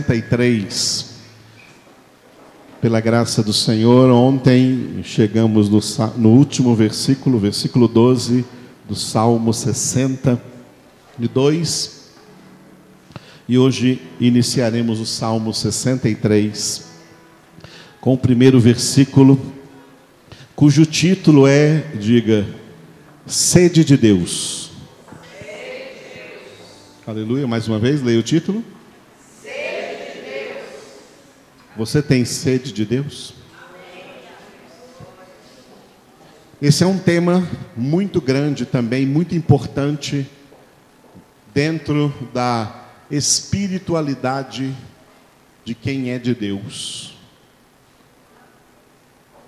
63. Pela graça do Senhor, ontem chegamos no, no, último versículo, versículo 12 do Salmo 62. E hoje iniciaremos o Salmo 63 com o primeiro versículo, cujo título é, diga, Sede de Deus. Sede de Deus. Aleluia, mais uma vez, leia o título. Você tem sede de Deus? Esse é um tema muito grande também, muito importante dentro da espiritualidade de quem é de Deus.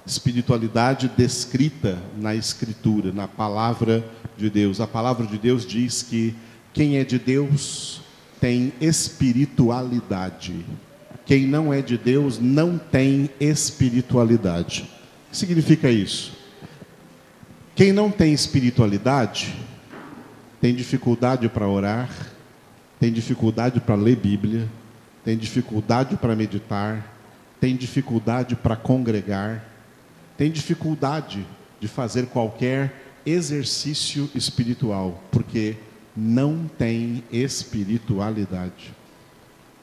Espiritualidade descrita na Escritura, na palavra de Deus. A palavra de Deus diz que quem é de Deus tem espiritualidade. Quem não é de Deus não tem espiritualidade. O que significa isso? Quem não tem espiritualidade tem dificuldade para orar, tem dificuldade para ler Bíblia, tem dificuldade para meditar, tem dificuldade para congregar, tem dificuldade de fazer qualquer exercício espiritual, porque não tem espiritualidade.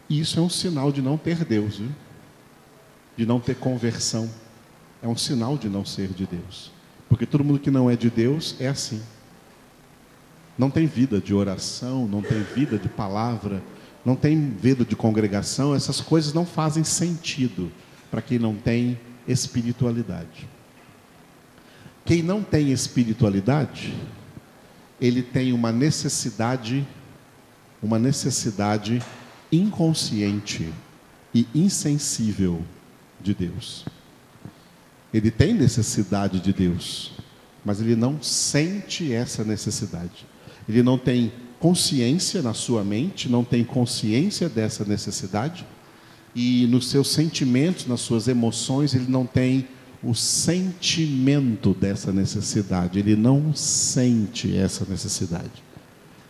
Isso é um sinal de não ter Deus, viu? de não ter conversão. É um sinal de não ser de Deus. Porque todo mundo que não é de Deus é assim. Não tem vida de oração, não tem vida de palavra, não tem vida de congregação, essas coisas não fazem sentido para quem não tem espiritualidade. Quem não tem espiritualidade, ele tem uma necessidade, uma necessidade inconsciente e insensível de Deus. Ele tem necessidade de Deus, mas ele não sente essa necessidade. Ele não tem consciência na sua mente, não tem consciência dessa necessidade, e nos seus sentimentos, nas suas emoções, ele não tem o sentimento dessa necessidade, ele não sente essa necessidade.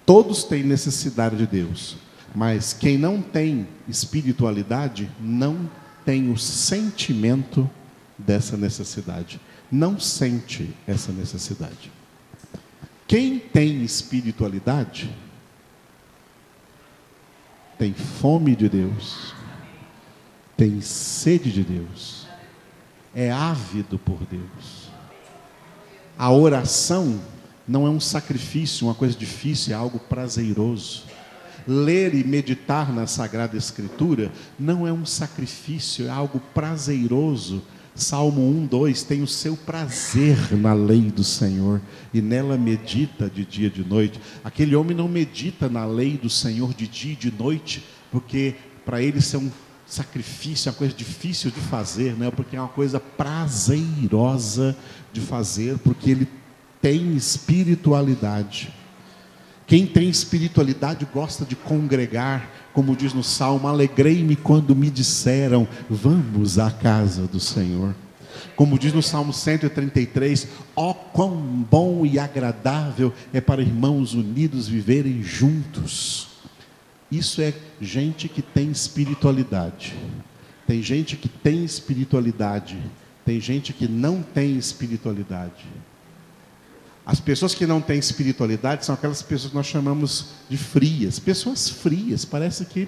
Todos têm necessidade de Deus, mas quem não tem espiritualidade não tem o sentimento dessa necessidade, não sente essa necessidade. Quem tem espiritualidade tem fome de Deus, tem sede de Deus, é ávido por Deus. A oração não é um sacrifício, uma coisa difícil, é algo prazeroso ler e meditar na Sagrada Escritura não é um sacrifício, é algo prazeroso. Salmo 1, 2 tem o seu prazer na lei do Senhor e nela medita de dia e de noite. Aquele homem não medita na lei do Senhor de dia e de noite, porque para ele isso é um sacrifício, é uma coisa difícil de fazer, né? porque é uma coisa prazerosa de fazer, porque ele tem espiritualidade. Quem tem espiritualidade gosta de congregar, como diz no Salmo: Alegrei-me quando me disseram, vamos à casa do Senhor. Como diz no Salmo 133, ó oh, quão bom e agradável é para irmãos unidos viverem juntos. Isso é gente que tem espiritualidade. Tem gente que tem espiritualidade, tem gente que não tem espiritualidade. As pessoas que não têm espiritualidade são aquelas pessoas que nós chamamos de frias. Pessoas frias, parece que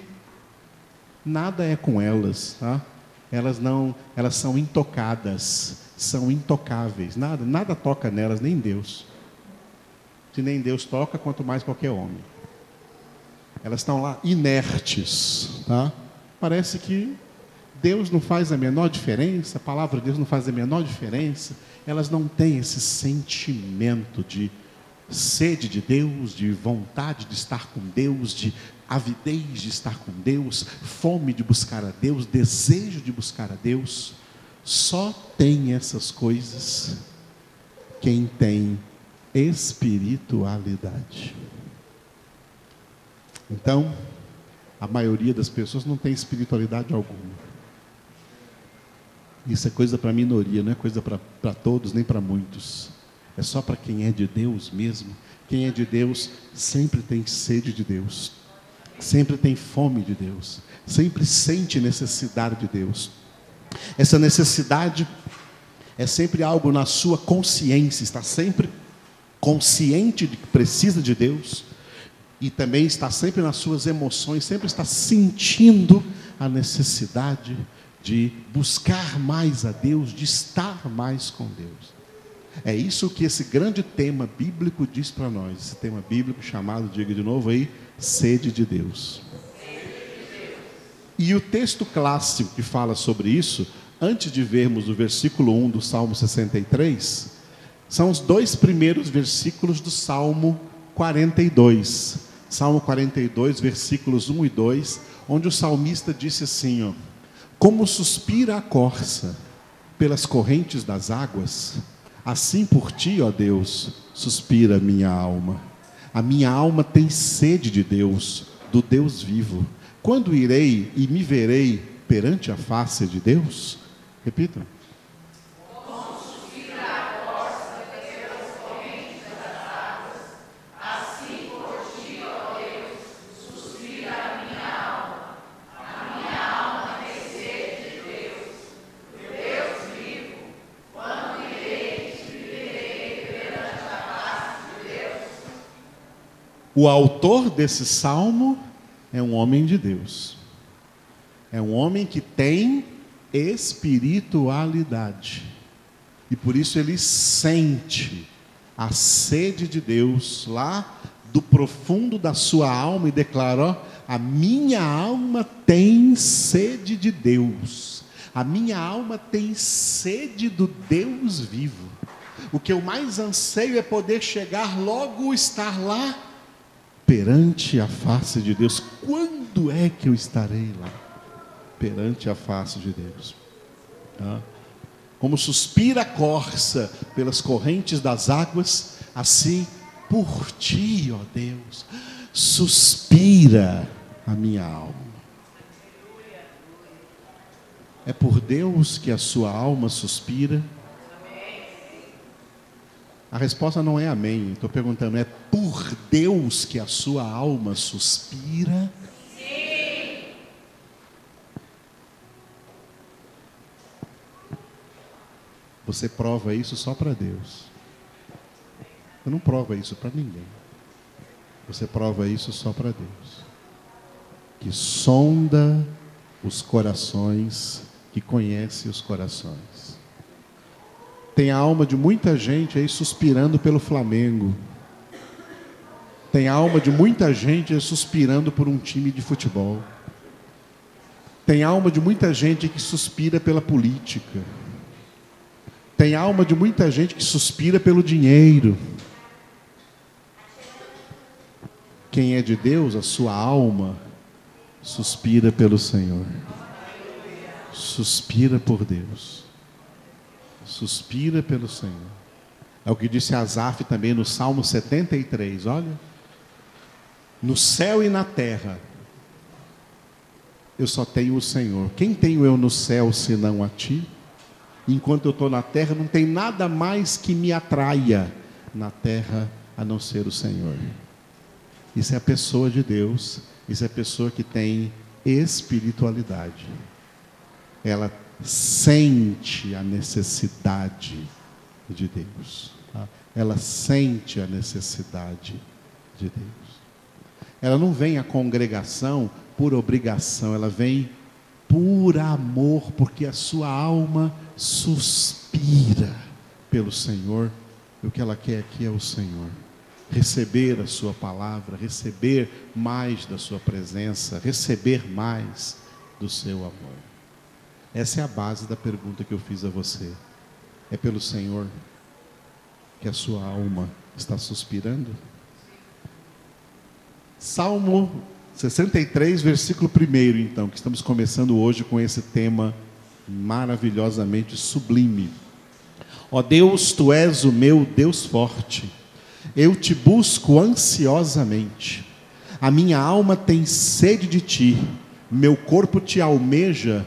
nada é com elas, tá? Elas não, elas são intocadas, são intocáveis. Nada, nada toca nelas, nem Deus. Se nem Deus toca, quanto mais qualquer homem. Elas estão lá inertes, tá? Parece que Deus não faz a menor diferença, a palavra de Deus não faz a menor diferença elas não têm esse sentimento de sede de Deus, de vontade de estar com Deus, de avidez de estar com Deus, fome de buscar a Deus, desejo de buscar a Deus. Só tem essas coisas quem tem espiritualidade. Então, a maioria das pessoas não tem espiritualidade alguma. Isso é coisa para minoria, não é coisa para todos, nem para muitos. É só para quem é de Deus mesmo. Quem é de Deus sempre tem sede de Deus. sempre tem fome de Deus, sempre sente necessidade de Deus. Essa necessidade é sempre algo na sua consciência, está sempre consciente de que precisa de Deus e também está sempre nas suas emoções, sempre está sentindo a necessidade de buscar mais a Deus, de estar mais com Deus. É isso que esse grande tema bíblico diz para nós, esse tema bíblico chamado, diga de novo aí, sede de Deus. E o texto clássico que fala sobre isso, antes de vermos o versículo 1 do Salmo 63, são os dois primeiros versículos do Salmo 42. Salmo 42, versículos 1 e 2, onde o salmista disse assim: ó, Como suspira a corça pelas correntes das águas, Assim por ti, ó Deus, suspira minha alma. A minha alma tem sede de Deus, do Deus vivo. Quando irei e me verei perante a face de Deus? Repita. O autor desse salmo é um homem de Deus. É um homem que tem espiritualidade. E por isso ele sente a sede de Deus lá do profundo da sua alma e declara: a minha alma tem sede de Deus. A minha alma tem sede do Deus vivo. O que eu mais anseio é poder chegar logo estar lá perante a face de Deus. Quando é que eu estarei lá? Perante a face de Deus. Como suspira a corça pelas correntes das águas, assim por ti, ó Deus, suspira a minha alma. É por Deus que a sua alma suspira a resposta não é amém. Estou perguntando, é por Deus que a sua alma suspira? Sim. Você prova isso só para Deus. Você não prova isso para ninguém. Você prova isso só para Deus. Que sonda os corações, que conhece os corações. Tem a alma de muita gente aí suspirando pelo Flamengo. Tem a alma de muita gente aí suspirando por um time de futebol. Tem alma de muita gente que suspira pela política. Tem alma de muita gente que suspira pelo dinheiro. Quem é de Deus, a sua alma suspira pelo Senhor. Suspira por Deus suspira pelo Senhor. É o que disse Asaf também no Salmo 73, olha. No céu e na terra, eu só tenho o Senhor. Quem tenho eu no céu senão a ti? Enquanto eu estou na terra, não tem nada mais que me atraia na terra a não ser o Senhor. Isso é a pessoa de Deus, isso é a pessoa que tem espiritualidade. Ela sente a necessidade de Deus. Tá? Ela sente a necessidade de Deus. Ela não vem à congregação por obrigação, ela vem por amor, porque a sua alma suspira pelo Senhor. E o que ela quer aqui é o Senhor. Receber a Sua palavra, receber mais da Sua presença, receber mais do seu amor. Essa é a base da pergunta que eu fiz a você. É pelo Senhor que a sua alma está suspirando? Salmo 63, versículo 1, então, que estamos começando hoje com esse tema maravilhosamente sublime. Ó Deus, tu és o meu Deus forte, eu te busco ansiosamente, a minha alma tem sede de ti, meu corpo te almeja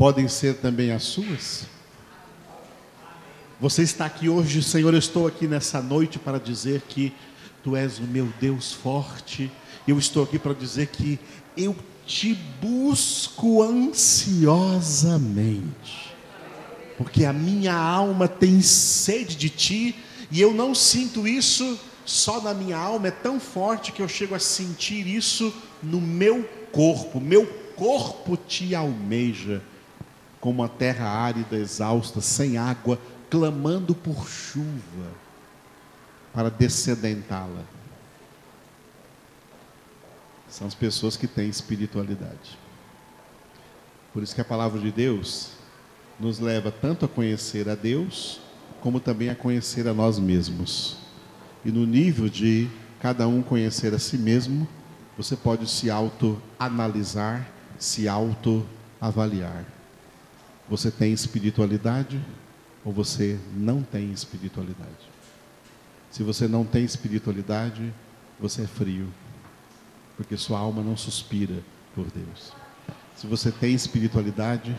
podem ser também as suas? Você está aqui hoje, Senhor, eu estou aqui nessa noite para dizer que Tu és o meu Deus forte. Eu estou aqui para dizer que eu te busco ansiosamente, porque a minha alma tem sede de Ti e eu não sinto isso só na minha alma, é tão forte que eu chego a sentir isso no meu corpo. Meu corpo te almeja como a terra árida, exausta, sem água, clamando por chuva para descedentá-la. São as pessoas que têm espiritualidade. Por isso que a palavra de Deus nos leva tanto a conhecer a Deus, como também a conhecer a nós mesmos. E no nível de cada um conhecer a si mesmo, você pode se auto-analisar, se auto-avaliar. Você tem espiritualidade ou você não tem espiritualidade? Se você não tem espiritualidade, você é frio, porque sua alma não suspira por Deus. Se você tem espiritualidade,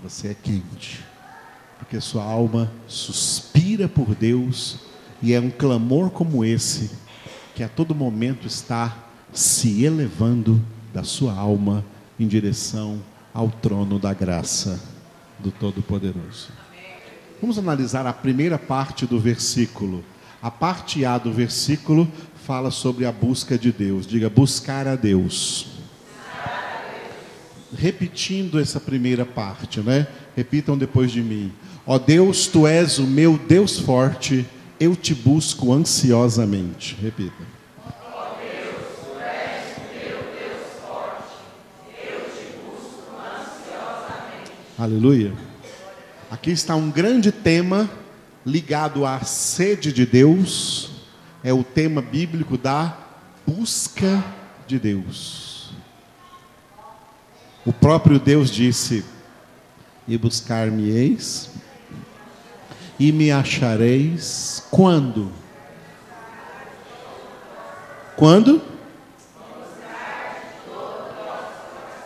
você é quente, porque sua alma suspira por Deus e é um clamor como esse que a todo momento está se elevando da sua alma em direção ao trono da graça do Todo-Poderoso. Vamos analisar a primeira parte do versículo. A parte A do versículo fala sobre a busca de Deus. Diga, buscar a Deus. Repetindo essa primeira parte, né? Repitam depois de mim. Ó Deus, tu és o meu Deus forte, eu te busco ansiosamente. Repita. Ó Deus, tu és meu Deus forte, eu te busco ansiosamente. Aleluia. Aqui está um grande tema ligado à sede de Deus, é o tema bíblico da busca de Deus. O próprio Deus disse: E buscar-me-eis, e me achareis quando? Quando?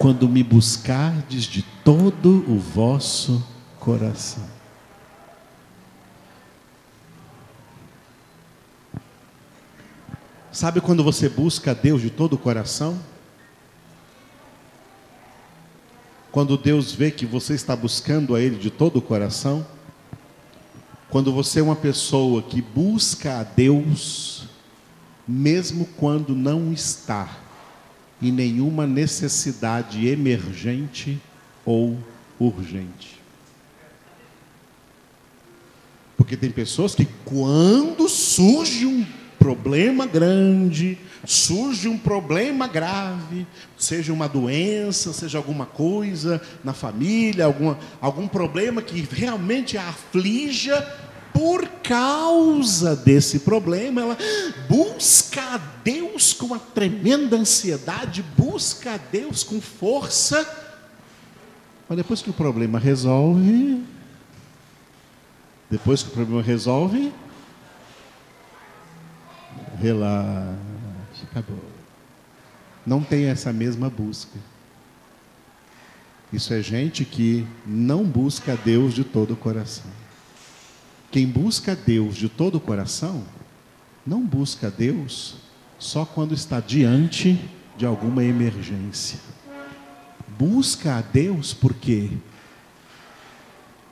Quando me buscardes de todo o vosso coração. Sabe quando você busca Deus de todo o coração? Quando Deus vê que você está buscando a Ele de todo o coração? Quando você é uma pessoa que busca a Deus, mesmo quando não está em nenhuma necessidade emergente ou urgente. Porque tem pessoas que, quando surge um problema grande, surge um problema grave, seja uma doença, seja alguma coisa na família, alguma, algum problema que realmente aflija, por causa desse problema, ela busca a Deus com uma tremenda ansiedade, busca a Deus com força, mas depois que o problema resolve, depois que o problema resolve, relaxa, acabou. Não tem essa mesma busca. Isso é gente que não busca Deus de todo o coração. Quem busca Deus de todo o coração, não busca Deus só quando está diante de alguma emergência. Busca a Deus porque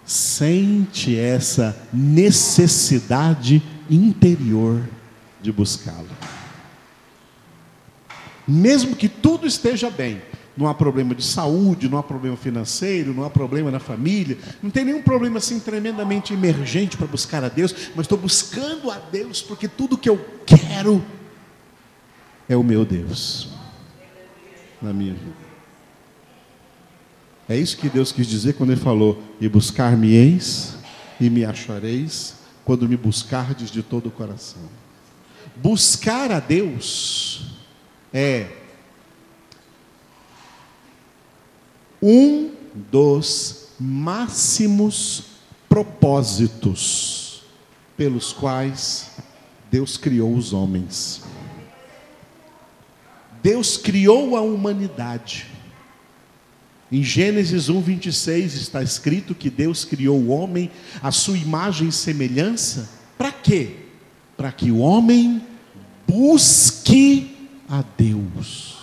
sente essa necessidade interior de buscá-lo. Mesmo que tudo esteja bem, não há problema de saúde, não há problema financeiro, não há problema na família, não tem nenhum problema assim tremendamente emergente para buscar a Deus, mas estou buscando a Deus porque tudo que eu quero é o meu Deus na minha vida. É isso que Deus quis dizer quando Ele falou: E buscar-me-eis e me achareis, quando me buscardes de todo o coração. Buscar a Deus é um dos máximos propósitos pelos quais Deus criou os homens. Deus criou a humanidade. Em Gênesis 1, 26 está escrito que Deus criou o homem à sua imagem e semelhança. Para quê? Para que o homem busque a Deus.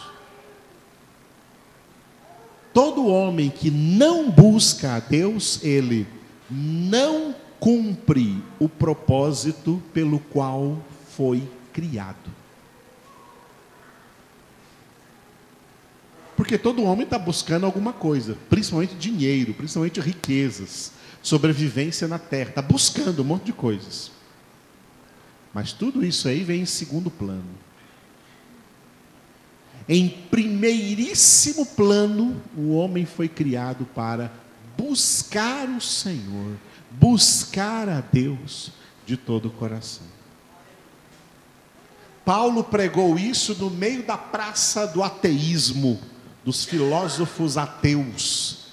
Todo homem que não busca a Deus, ele não cumpre o propósito pelo qual foi criado. Porque todo homem está buscando alguma coisa, principalmente dinheiro, principalmente riquezas, sobrevivência na terra, está buscando um monte de coisas. Mas tudo isso aí vem em segundo plano. Em primeiríssimo plano, o homem foi criado para buscar o Senhor, buscar a Deus de todo o coração. Paulo pregou isso no meio da praça do ateísmo dos filósofos ateus,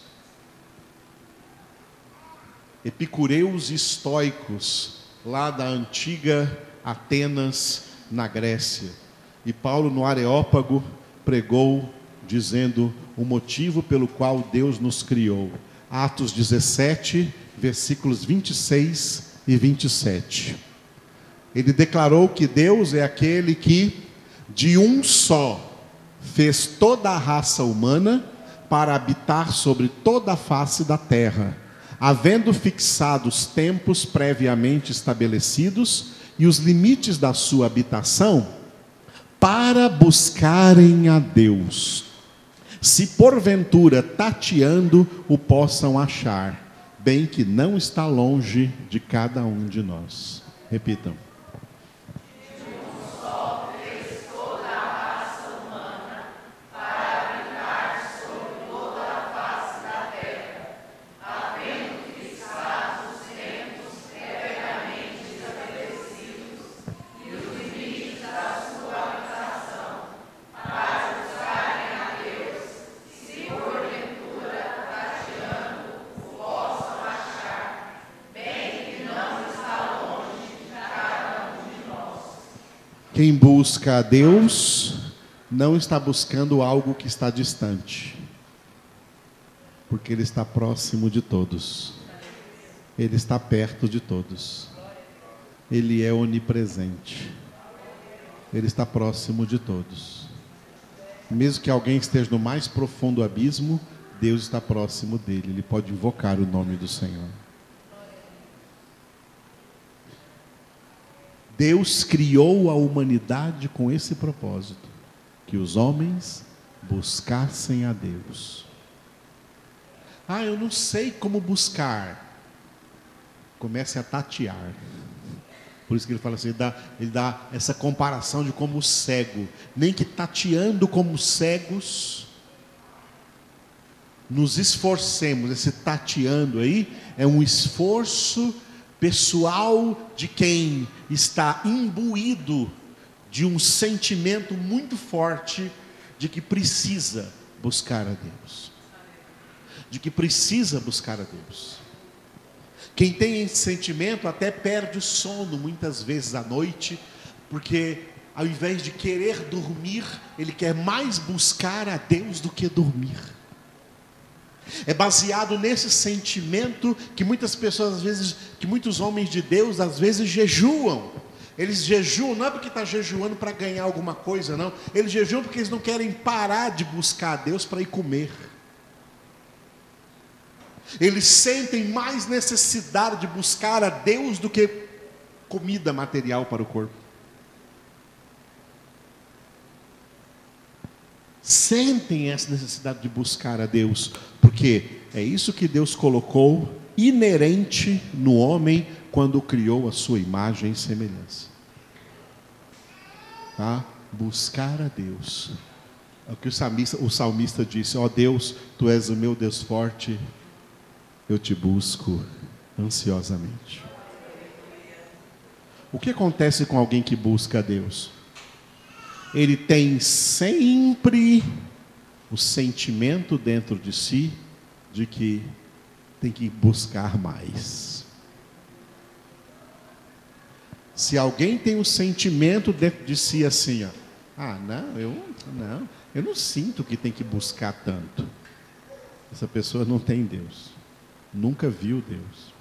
epicureus e estoicos, lá da antiga Atenas, na Grécia. E Paulo, no Areópago, pregou dizendo o motivo pelo qual Deus nos criou. Atos 17, versículos 26 e 27. Ele declarou que Deus é aquele que, de um só, fez toda a raça humana para habitar sobre toda a face da terra, havendo fixado os tempos previamente estabelecidos e os limites da sua habitação, para buscarem a Deus. Se porventura tateando o possam achar, bem que não está longe de cada um de nós. Repitam. Quem busca a Deus não está buscando algo que está distante, porque Ele está próximo de todos, Ele está perto de todos, Ele é onipresente, Ele está próximo de todos. Mesmo que alguém esteja no mais profundo abismo, Deus está próximo dele, ele pode invocar o nome do Senhor. Deus criou a humanidade com esse propósito: que os homens buscassem a Deus. Ah, eu não sei como buscar. Comece a tatear. Por isso que ele fala assim, ele dá, ele dá essa comparação de como cego, nem que tateando como cegos, nos esforcemos. Esse tateando aí é um esforço pessoal de quem está imbuído de um sentimento muito forte de que precisa buscar a Deus. De que precisa buscar a Deus. Quem tem esse sentimento até perde o sono muitas vezes à noite, porque ao invés de querer dormir, ele quer mais buscar a Deus do que dormir. É baseado nesse sentimento que muitas pessoas, às vezes, que muitos homens de Deus, às vezes, jejuam. Eles jejuam, não é porque está jejuando para ganhar alguma coisa, não. Eles jejuam porque eles não querem parar de buscar a Deus para ir comer. Eles sentem mais necessidade de buscar a Deus do que comida material para o corpo. sentem essa necessidade de buscar a Deus, porque é isso que Deus colocou inerente no homem quando criou a sua imagem e semelhança. Tá? Buscar a Deus. É o que o salmista, o salmista disse: Ó oh Deus, tu és o meu Deus forte, eu te busco ansiosamente. O que acontece com alguém que busca a Deus? ele tem sempre o sentimento dentro de si de que tem que buscar mais. Se alguém tem o um sentimento dentro de si assim, ó, Ah, não, eu não, eu não sinto que tem que buscar tanto. Essa pessoa não tem Deus. Nunca viu Deus.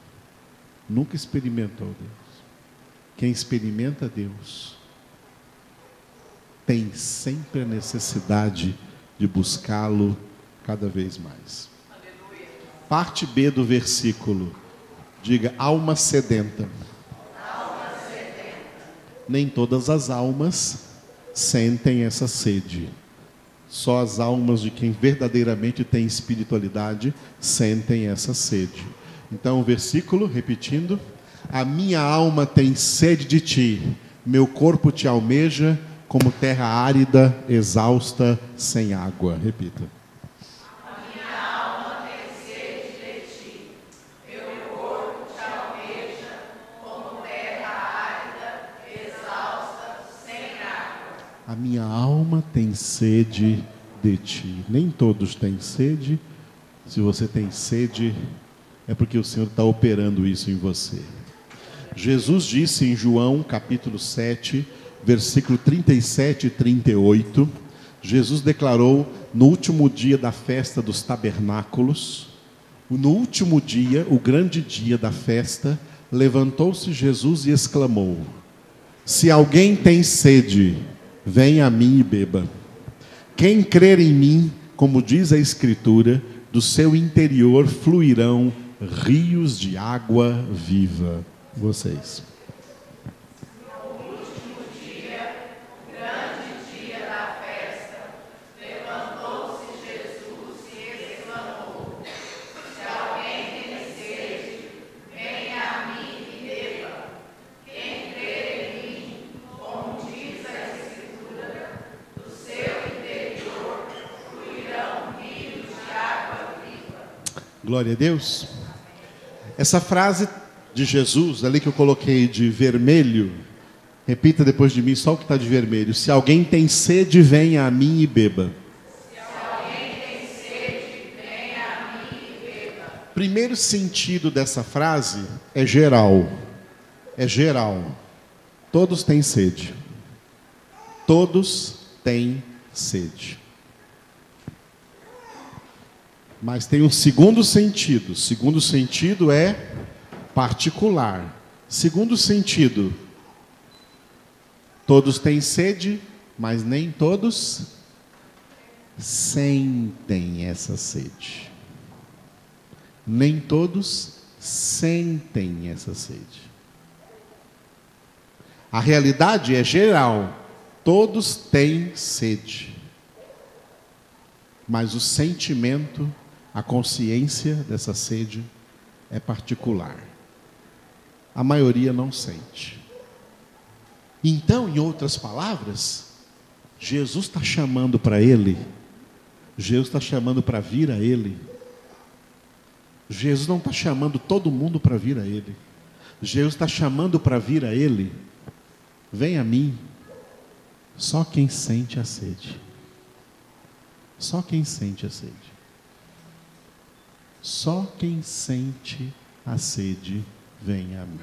Nunca experimentou Deus. Quem experimenta Deus tem sempre a necessidade de buscá-lo cada vez mais. Parte B do versículo. Diga alma sedenta. Alma sedenta. Nem todas as almas sentem essa sede. Só as almas de quem verdadeiramente tem espiritualidade sentem essa sede. Então, o versículo, repetindo: A minha alma tem sede de ti, meu corpo te almeja como terra árida, exausta, sem água. Repita. A minha alma tem sede de ti. Nem todos têm sede. Se você tem sede, é porque o Senhor está operando isso em você. Jesus disse em João capítulo 7, versículo 37 e 38, Jesus declarou no último dia da festa dos tabernáculos, no último dia, o grande dia da festa, levantou-se Jesus e exclamou: Se alguém tem sede, Venha a mim e beba. Quem crer em mim, como diz a Escritura, do seu interior fluirão rios de água viva. Vocês. Glória a Deus. Essa frase de Jesus, ali que eu coloquei de vermelho, repita depois de mim só o que está de vermelho. Se alguém tem sede, venha a mim e beba. Primeiro sentido dessa frase é geral. É geral. Todos têm sede. Todos têm sede. Mas tem um segundo sentido. Segundo sentido é particular. Segundo sentido, todos têm sede, mas nem todos sentem essa sede. Nem todos sentem essa sede. A realidade é geral. Todos têm sede. Mas o sentimento a consciência dessa sede é particular. A maioria não sente. Então, em outras palavras, Jesus está chamando para ele, Jesus está chamando para vir a ele. Jesus não está chamando todo mundo para vir a ele. Jesus está chamando para vir a ele. Vem a mim. Só quem sente a sede. Só quem sente a sede. Só quem sente a sede vem a mim.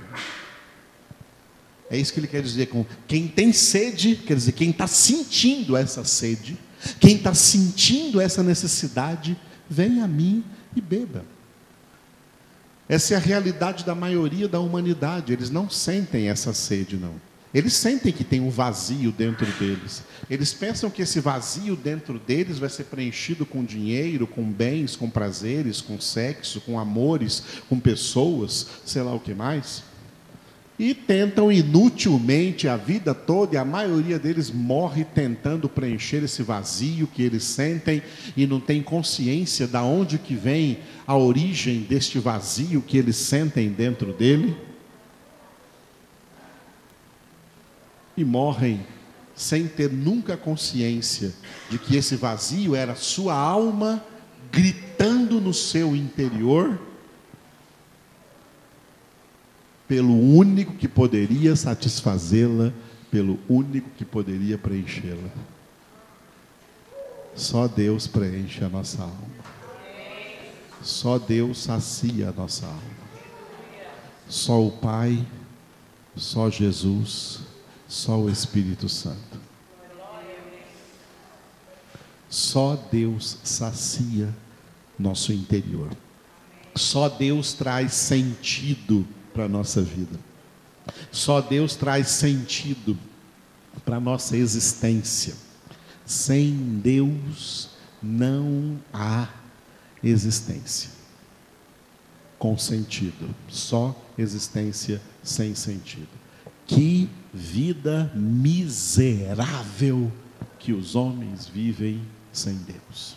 É isso que ele quer dizer com quem tem sede, quer dizer, quem está sentindo essa sede, quem está sentindo essa necessidade, vem a mim e beba. Essa é a realidade da maioria da humanidade, eles não sentem essa sede, não. Eles sentem que tem um vazio dentro deles. Eles pensam que esse vazio dentro deles vai ser preenchido com dinheiro, com bens, com prazeres, com sexo, com amores, com pessoas, sei lá o que mais. E tentam inutilmente a vida toda, e a maioria deles morre tentando preencher esse vazio que eles sentem e não tem consciência da onde que vem a origem deste vazio que eles sentem dentro dele. E morrem sem ter nunca consciência de que esse vazio era sua alma gritando no seu interior pelo único que poderia satisfazê-la, pelo único que poderia preenchê-la. Só Deus preenche a nossa alma. Só Deus sacia a nossa alma. Só o Pai, só Jesus só o Espírito Santo. Só Deus sacia nosso interior. Só Deus traz sentido para a nossa vida. Só Deus traz sentido para a nossa existência. Sem Deus não há existência com sentido, só existência sem sentido. Que vida miserável que os homens vivem sem Deus.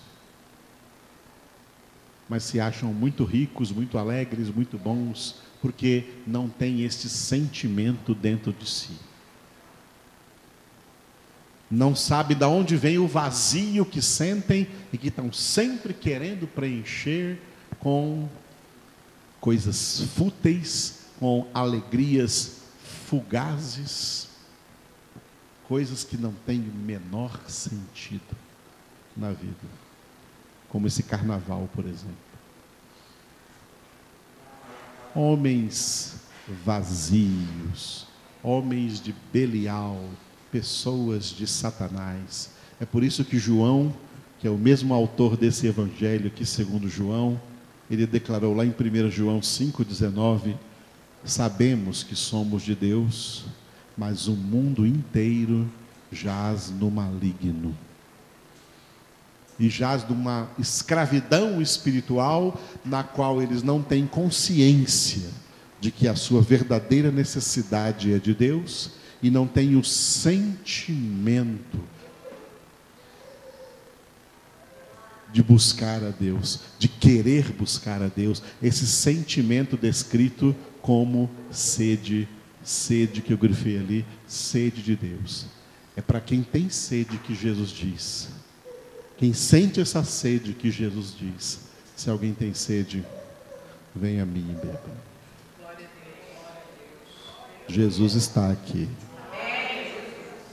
Mas se acham muito ricos, muito alegres, muito bons, porque não têm este sentimento dentro de si. Não sabe de onde vem o vazio que sentem e que estão sempre querendo preencher com coisas fúteis, com alegrias fugazes, coisas que não têm o menor sentido na vida, como esse carnaval, por exemplo. Homens vazios, homens de Belial, pessoas de Satanás. É por isso que João, que é o mesmo autor desse evangelho aqui, segundo João, ele declarou lá em 1 João 5,19: Sabemos que somos de Deus, mas o mundo inteiro jaz no maligno. E jaz numa escravidão espiritual na qual eles não têm consciência de que a sua verdadeira necessidade é de Deus e não têm o sentimento de buscar a Deus, de querer buscar a Deus, esse sentimento descrito como sede, sede que eu grifei ali, sede de Deus. É para quem tem sede que Jesus diz. Quem sente essa sede que Jesus diz. Se alguém tem sede, venha a mim e beba. Jesus está aqui.